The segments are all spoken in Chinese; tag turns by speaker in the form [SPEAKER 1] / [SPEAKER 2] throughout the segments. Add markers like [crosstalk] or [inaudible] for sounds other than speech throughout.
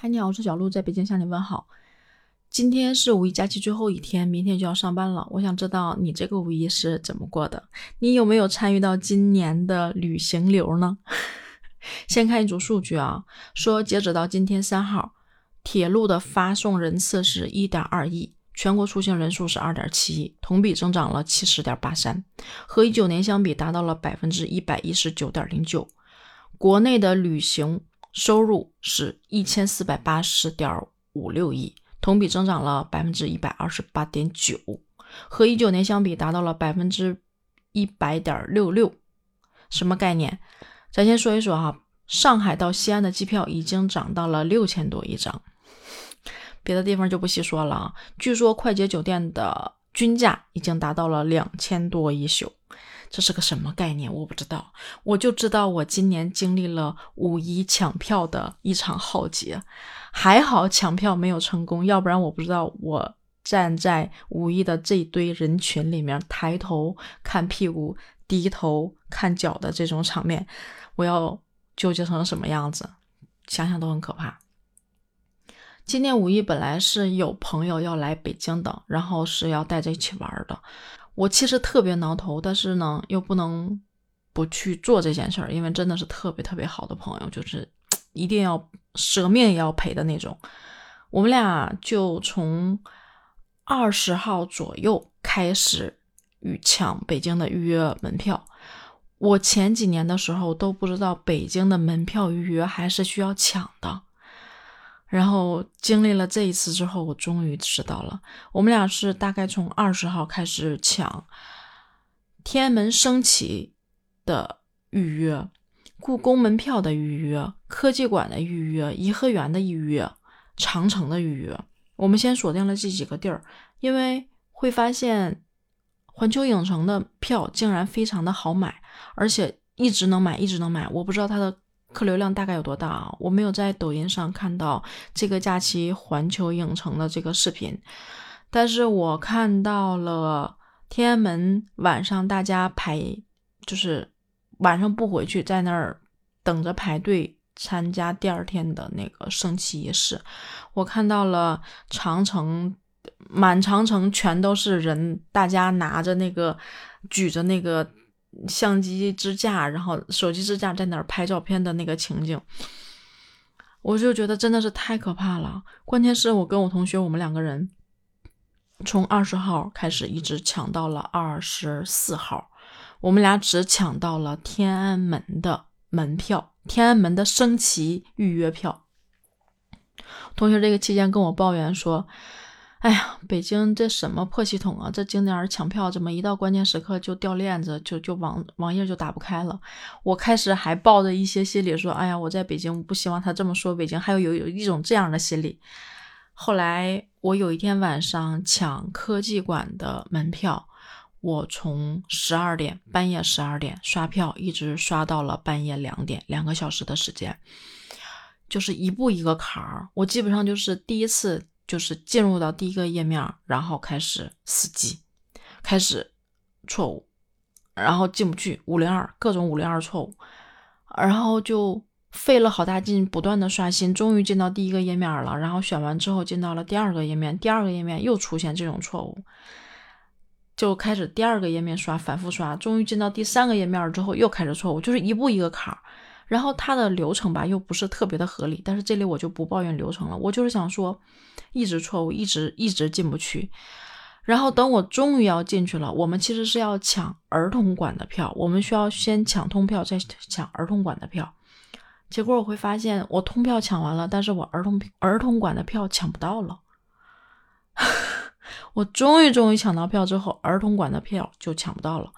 [SPEAKER 1] 嗨，你好，我是小鹿，在北京向你问好。今天是五一假期最后一天，明天就要上班了。我想知道你这个五一是怎么过的？你有没有参与到今年的旅行流呢？[laughs] 先看一组数据啊，说截止到今天三号，铁路的发送人次是一点二亿，全国出行人数是二点七亿，同比增长了七十点八三，和一九年相比达到了百分之一百一十九点零九。国内的旅行。收入是一千四百八十点五六亿，同比增长了百分之一百二十八点九，和一九年相比达到了百分之一百点六六。什么概念？咱先说一说哈，上海到西安的机票已经涨到了六千多一张，别的地方就不细说了啊。据说快捷酒店的均价已经达到了两千多一宿。这是个什么概念？我不知道，我就知道我今年经历了五一抢票的一场浩劫，还好抢票没有成功，要不然我不知道我站在五一的这堆人群里面，抬头看屁股，低头看脚的这种场面，我要纠结成什么样子，想想都很可怕。今年五一本来是有朋友要来北京的，然后是要带着一起玩的。我其实特别挠头，但是呢，又不能不去做这件事儿，因为真的是特别特别好的朋友，就是 [tsk] 一定要舍命也要陪的那种。我们俩就从二十号左右开始预抢北京的预约门票。我前几年的时候都不知道北京的门票预约还是需要抢的。然后经历了这一次之后，我终于知道了。我们俩是大概从二十号开始抢天安门升旗的预约、故宫门票的预约、科技馆的预约、颐和园的预约、长城的预约。我们先锁定了这几个地儿，因为会发现环球影城的票竟然非常的好买，而且一直能买，一直能买。我不知道它的。客流量大概有多大啊？我没有在抖音上看到这个假期环球影城的这个视频，但是我看到了天安门晚上大家排，就是晚上不回去，在那儿等着排队参加第二天的那个升旗仪式。我看到了长城，满长城全都是人，大家拿着那个，举着那个。相机支架，然后手机支架在哪儿拍照片的那个情景，我就觉得真的是太可怕了。关键是我跟我同学，我们两个人从二十号开始一直抢到了二十四号，我们俩只抢到了天安门的门票，天安门的升旗预约票。同学这个期间跟我抱怨说。哎呀，北京这什么破系统啊！这景点抢票怎么一到关键时刻就掉链子，就就网网页就打不开了。我开始还抱着一些心理说，哎呀，我在北京不希望他这么说。北京还有有有一种这样的心理。后来我有一天晚上抢科技馆的门票，我从十二点半夜十二点刷票，一直刷到了半夜两点，两个小时的时间，就是一步一个坎儿。我基本上就是第一次。就是进入到第一个页面，然后开始死机，开始错误，然后进不去五零二各种五零二错误，然后就费了好大劲，不断的刷新，终于进到第一个页面了。然后选完之后进到了第二个页面，第二个页面又出现这种错误，就开始第二个页面刷，反复刷，终于进到第三个页面之后又开始错误，就是一步一个坎儿。然后它的流程吧又不是特别的合理，但是这里我就不抱怨流程了，我就是想说，一直错误，一直一直进不去。然后等我终于要进去了，我们其实是要抢儿童馆的票，我们需要先抢通票，再抢儿童馆的票。结果我会发现，我通票抢完了，但是我儿童儿童馆的票抢不到了。[laughs] 我终于终于抢到票之后，儿童馆的票就抢不到了，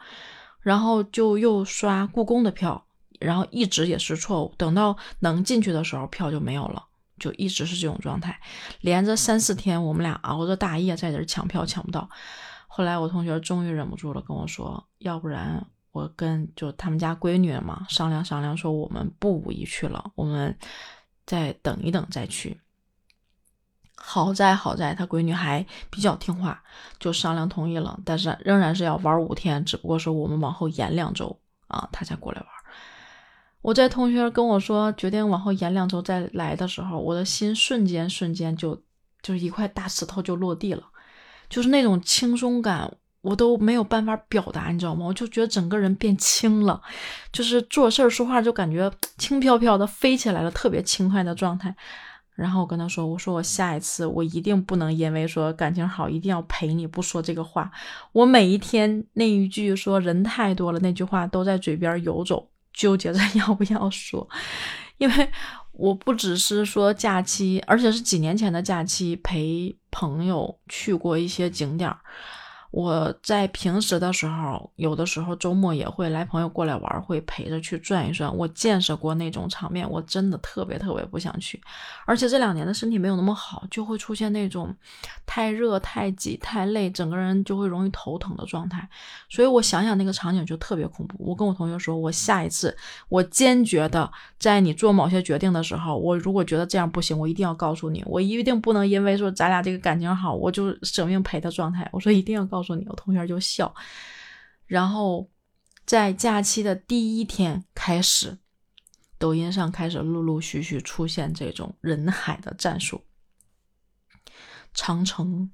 [SPEAKER 1] 然后就又刷故宫的票。然后一直也是错误，等到能进去的时候，票就没有了，就一直是这种状态，连着三四天，我们俩熬着大夜在这抢票，抢不到。后来我同学终于忍不住了，跟我说：“要不然我跟就他们家闺女嘛商量商量，说我们不五一去了，我们再等一等再去。”好在好在他闺女还比较听话，就商量同意了，但是仍然是要玩五天，只不过说我们往后延两周啊，他才过来玩。我在同学跟我说决定往后延两周再来的时候，我的心瞬间瞬间就就是一块大石头就落地了，就是那种轻松感，我都没有办法表达，你知道吗？我就觉得整个人变轻了，就是做事说话就感觉 [tsk] 轻飘飘的飞起来了，特别轻快的状态。然后我跟他说：“我说我下一次我一定不能因为说感情好一定要陪你不说这个话。我每一天那一句说人太多了那句话都在嘴边游走。”纠结着要不要说，[laughs] 因为我不只是说假期，而且是几年前的假期陪朋友去过一些景点儿。我在平时的时候，有的时候周末也会来朋友过来玩，会陪着去转一转。我见识过那种场面，我真的特别特别不想去。而且这两年的身体没有那么好，就会出现那种太热、太挤、太累，整个人就会容易头疼的状态。所以我想想那个场景就特别恐怖。我跟我同学说，我下一次我坚决的在你做某些决定的时候，我如果觉得这样不行，我一定要告诉你，我一定不能因为说咱俩这个感情好，我就舍命陪的状态。我说一定要告。告诉你，我同学就笑。然后在假期的第一天开始，抖音上开始陆陆续续出现这种人海的战术，长城、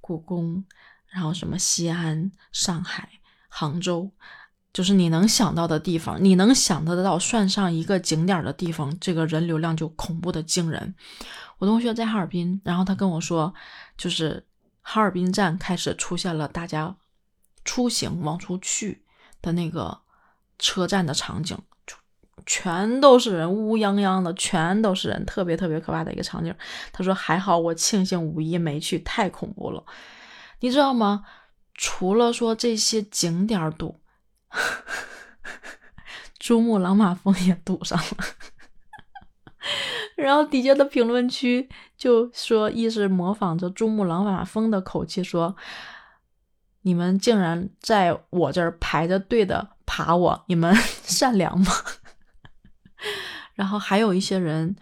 [SPEAKER 1] 故宫，然后什么西安、上海、杭州，就是你能想到的地方，你能想得到算上一个景点的地方，这个人流量就恐怖的惊人。我同学在哈尔滨，然后他跟我说，就是。哈尔滨站开始出现了大家出行往出去的那个车站的场景，全都是人，乌泱泱的，全都是人，特别特别可怕的一个场景。他说：“还好我庆幸五一没去，太恐怖了。”你知道吗？除了说这些景点堵，[laughs] 珠穆朗玛峰也堵上了。然后底下的评论区就说，一直模仿着珠穆朗玛峰的口气说：“你们竟然在我这儿排着队的爬我，你们 [laughs] 善良吗？” [laughs] 然后还有一些人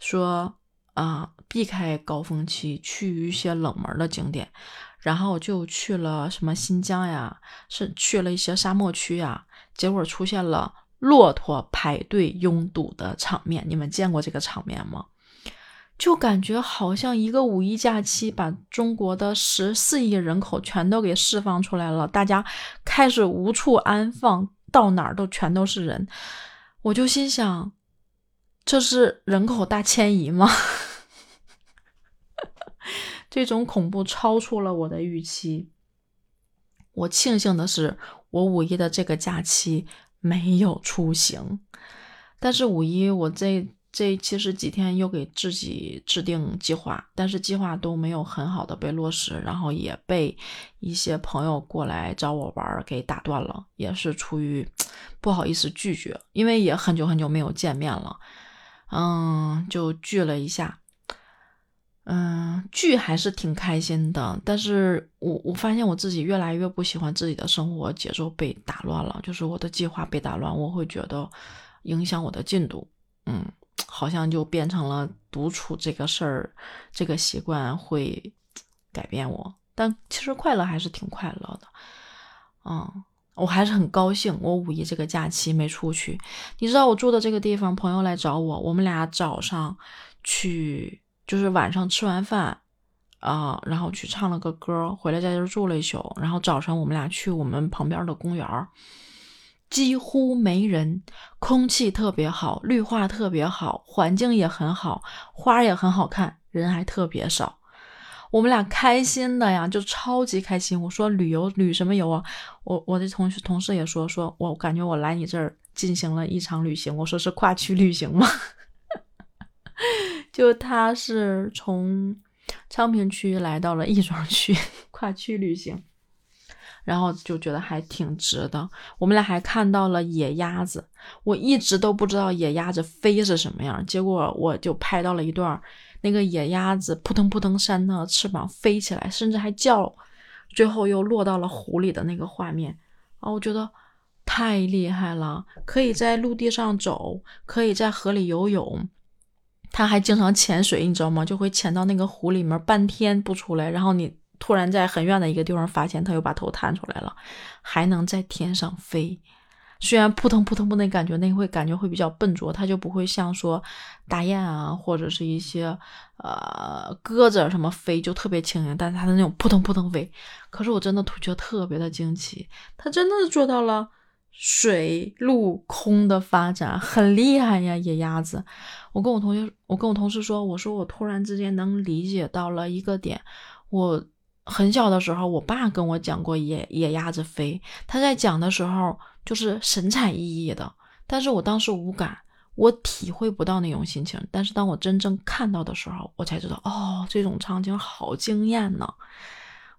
[SPEAKER 1] 说：“啊，避开高峰期，去一些冷门的景点。”然后就去了什么新疆呀，是去了一些沙漠区呀，结果出现了。骆驼排队拥堵的场面，你们见过这个场面吗？就感觉好像一个五一假期把中国的十四亿人口全都给释放出来了，大家开始无处安放，到哪儿都全都是人。我就心想，这是人口大迁移吗？[laughs] 这种恐怖超出了我的预期。我庆幸的是，我五一的这个假期。没有出行，但是五一我这这其实几天又给自己制定计划，但是计划都没有很好的被落实，然后也被一些朋友过来找我玩给打断了，也是出于不好意思拒绝，因为也很久很久没有见面了，嗯，就聚了一下。嗯，聚还是挺开心的，但是我我发现我自己越来越不喜欢自己的生活节奏被打乱了，就是我的计划被打乱，我会觉得影响我的进度。嗯，好像就变成了独处这个事儿，这个习惯会改变我，但其实快乐还是挺快乐的。嗯，我还是很高兴，我五一这个假期没出去。你知道我住的这个地方，朋友来找我，我们俩早上去。就是晚上吃完饭，啊，然后去唱了个歌，回来在这住了一宿。然后早晨我们俩去我们旁边的公园，几乎没人，空气特别好，绿化特别好，环境也很好，花也很好看，人还特别少。我们俩开心的呀，就超级开心。我说旅游旅什么游啊？我我的同学同事也说，说我感觉我来你这儿进行了一场旅行。我说是跨区旅行吗？就他是从昌平区来到了亦庄区，[laughs] 跨区旅行，然后就觉得还挺值的。我们俩还看到了野鸭子，我一直都不知道野鸭子飞是什么样，结果我就拍到了一段那个野鸭子扑腾扑腾扇的翅膀飞起来，甚至还叫，最后又落到了湖里的那个画面啊，我觉得太厉害了，可以在陆地上走，可以在河里游泳。他还经常潜水，你知道吗？就会潜到那个湖里面半天不出来，然后你突然在很远的一个地方发现他又把头探出来了，还能在天上飞，虽然扑腾扑腾扑腾感觉，那会感觉会比较笨拙，它就不会像说大雁啊，或者是一些呃鸽子什么飞就特别轻盈，但是它的那种扑腾扑腾飞，可是我真的觉得特别的惊奇，它真的做到了水陆空的发展，很厉害呀，野鸭子。我跟我同学，我跟我同事说，我说我突然之间能理解到了一个点，我。很小的时候，我爸跟我讲过野野鸭子飞。他在讲的时候就是神采奕奕的，但是我当时无感，我体会不到那种心情。但是当我真正看到的时候，我才知道，哦，这种场景好惊艳呢。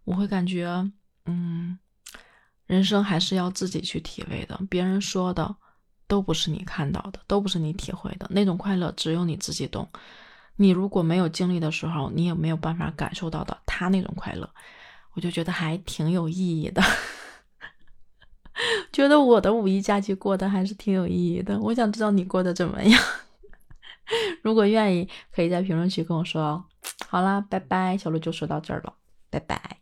[SPEAKER 1] 我会感觉，嗯，人生还是要自己去体味的，别人说的都不是你看到的，都不是你体会的那种快乐，只有你自己懂。你如果没有经历的时候，你也没有办法感受到的他那种快乐，我就觉得还挺有意义的。[laughs] 觉得我的五一假期过得还是挺有意义的。我想知道你过得怎么样。[laughs] 如果愿意，可以在评论区跟我说哦。好啦，拜拜，小鹿就说到这儿了，拜拜。